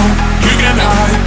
you can hide.